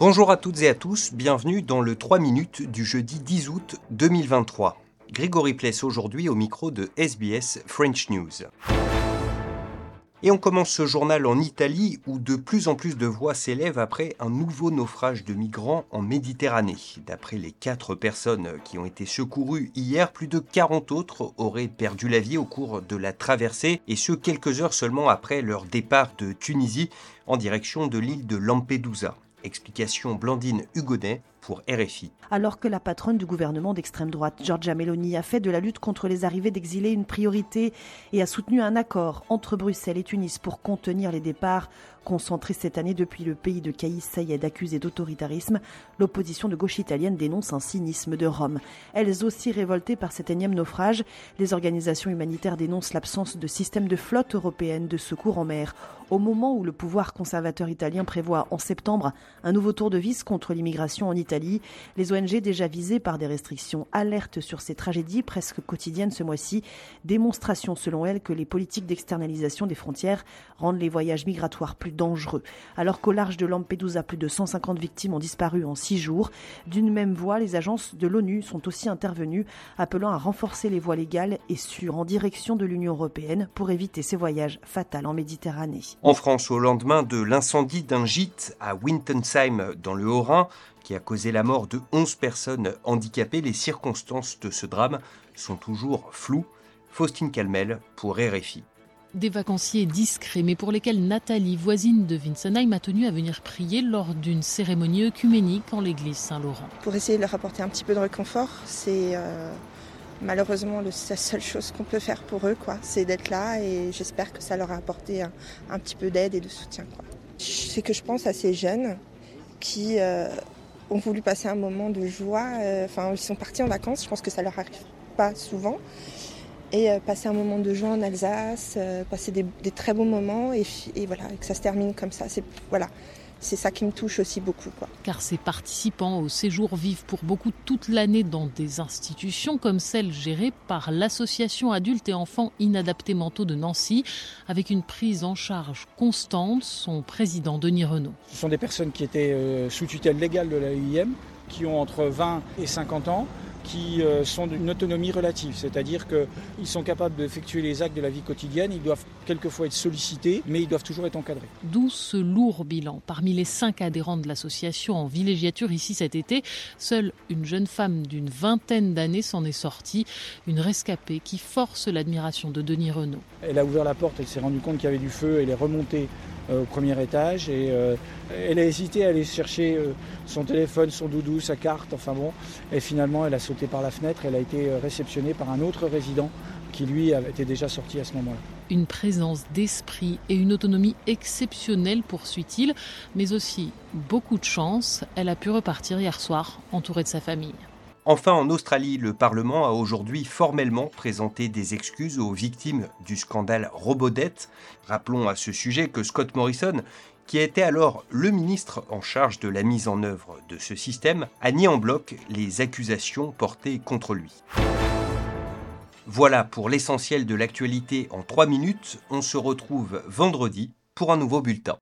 Bonjour à toutes et à tous, bienvenue dans le 3 minutes du jeudi 10 août 2023. Grégory Pless aujourd'hui au micro de SBS French News. Et on commence ce journal en Italie où de plus en plus de voix s'élèvent après un nouveau naufrage de migrants en Méditerranée. D'après les quatre personnes qui ont été secourues hier, plus de 40 autres auraient perdu la vie au cours de la traversée et ce quelques heures seulement après leur départ de Tunisie en direction de l'île de Lampedusa. Explication Blandine Hugonet Alors que la patronne du gouvernement d'extrême droite, Giorgia Meloni, a fait de la lutte contre les arrivées d'exilés une priorité et a soutenu un accord entre Bruxelles et Tunis pour contenir les départs concentrés cette année depuis le pays de Caïs Sayed accusé d'autoritarisme, l'opposition de gauche italienne dénonce un cynisme de Rome. Elles aussi révoltées par cet énième naufrage, les organisations humanitaires dénoncent l'absence de système de flotte européenne de secours en mer. Au moment où le pouvoir conservateur italien prévoit en septembre un nouveau tour de vis contre l'immigration en Italie, les ONG déjà visées par des restrictions alertent sur ces tragédies presque quotidiennes ce mois-ci, démonstration selon elles que les politiques d'externalisation des frontières rendent les voyages migratoires plus dangereux. Alors qu'au large de Lampedusa, plus de 150 victimes ont disparu en six jours, d'une même voix, les agences de l'ONU sont aussi intervenues, appelant à renforcer les voies légales et sûres en direction de l'Union européenne pour éviter ces voyages fatals en Méditerranée. En France, au lendemain de l'incendie d'un gîte à Wintensheim dans le Haut-Rhin, qui a causé la mort de 11 personnes handicapées, les circonstances de ce drame sont toujours floues. Faustine Calmel pour RFI. Des vacanciers discrets, mais pour lesquels Nathalie, voisine de Winsenheim, a tenu à venir prier lors d'une cérémonie œcuménique en l'église Saint-Laurent. Pour essayer de leur apporter un petit peu de réconfort, c'est euh, malheureusement la seule chose qu'on peut faire pour eux, quoi. C'est d'être là et j'espère que ça leur a apporté un, petit peu d'aide et de soutien, quoi. C'est que je pense à ces jeunes qui euh, ont voulu passer un moment de joie. Euh, enfin, ils sont partis en vacances. Je pense que ça leur arrive pas souvent. Et euh, passer un moment de joie en Alsace, euh, passer des, très beaux moments et, et, voilà, que ça se termine comme ça. C'est voilà, c'est ça qui me touche aussi beaucoup. Quoi. Car ces participants au séjour vivent pour beaucoup toute l'année dans des institutions comme celle gérée par l'association adultes et enfants inadaptés mentaux de Nancy, avec une prise en charge constante, son président Denis Renault. Ce sont des personnes qui étaient euh, sous tutelle légale de la UIM, qui ont entre 20 et 50 ans qui euh, sont d'une autonomie relative, c'est-à-dire qu'ils sont capables d'effectuer les actes de la vie quotidienne, ils doivent quelquefois être sollicités, mais ils doivent toujours être encadrés. D'où ce lourd bilan. Parmi les cinq adhérents de l'association en villégiature ici cet été, seule une jeune femme d'une vingtaine d'années s'en est sortie, une rescapée qui force l'admiration de Denis Renault. Elle a ouvert la porte, elle s'est rendue compte qu'il y avait du feu, elle est remontée au premier étage et euh, elle a hésité à aller chercher euh, son téléphone, son doudou, sa carte, enfin bon, et finalement elle a sauté par la fenêtre, elle a été réceptionnée par un autre résident qui lui était déjà sorti à ce moment-là. Une présence d'esprit et une autonomie exceptionnelle, poursuit-il, mais aussi beaucoup de chance. Elle a pu repartir hier soir entourée de sa famille. Enfin, en Australie, le Parlement a aujourd'hui formellement présenté des excuses aux victimes du scandale Robodet. Rappelons à ce sujet que Scott Morrison, qui était alors le ministre en charge de la mise en œuvre de ce système, a nié en bloc les accusations portées contre lui. Voilà pour l'essentiel de l'actualité en 3 minutes. On se retrouve vendredi pour un nouveau bulletin.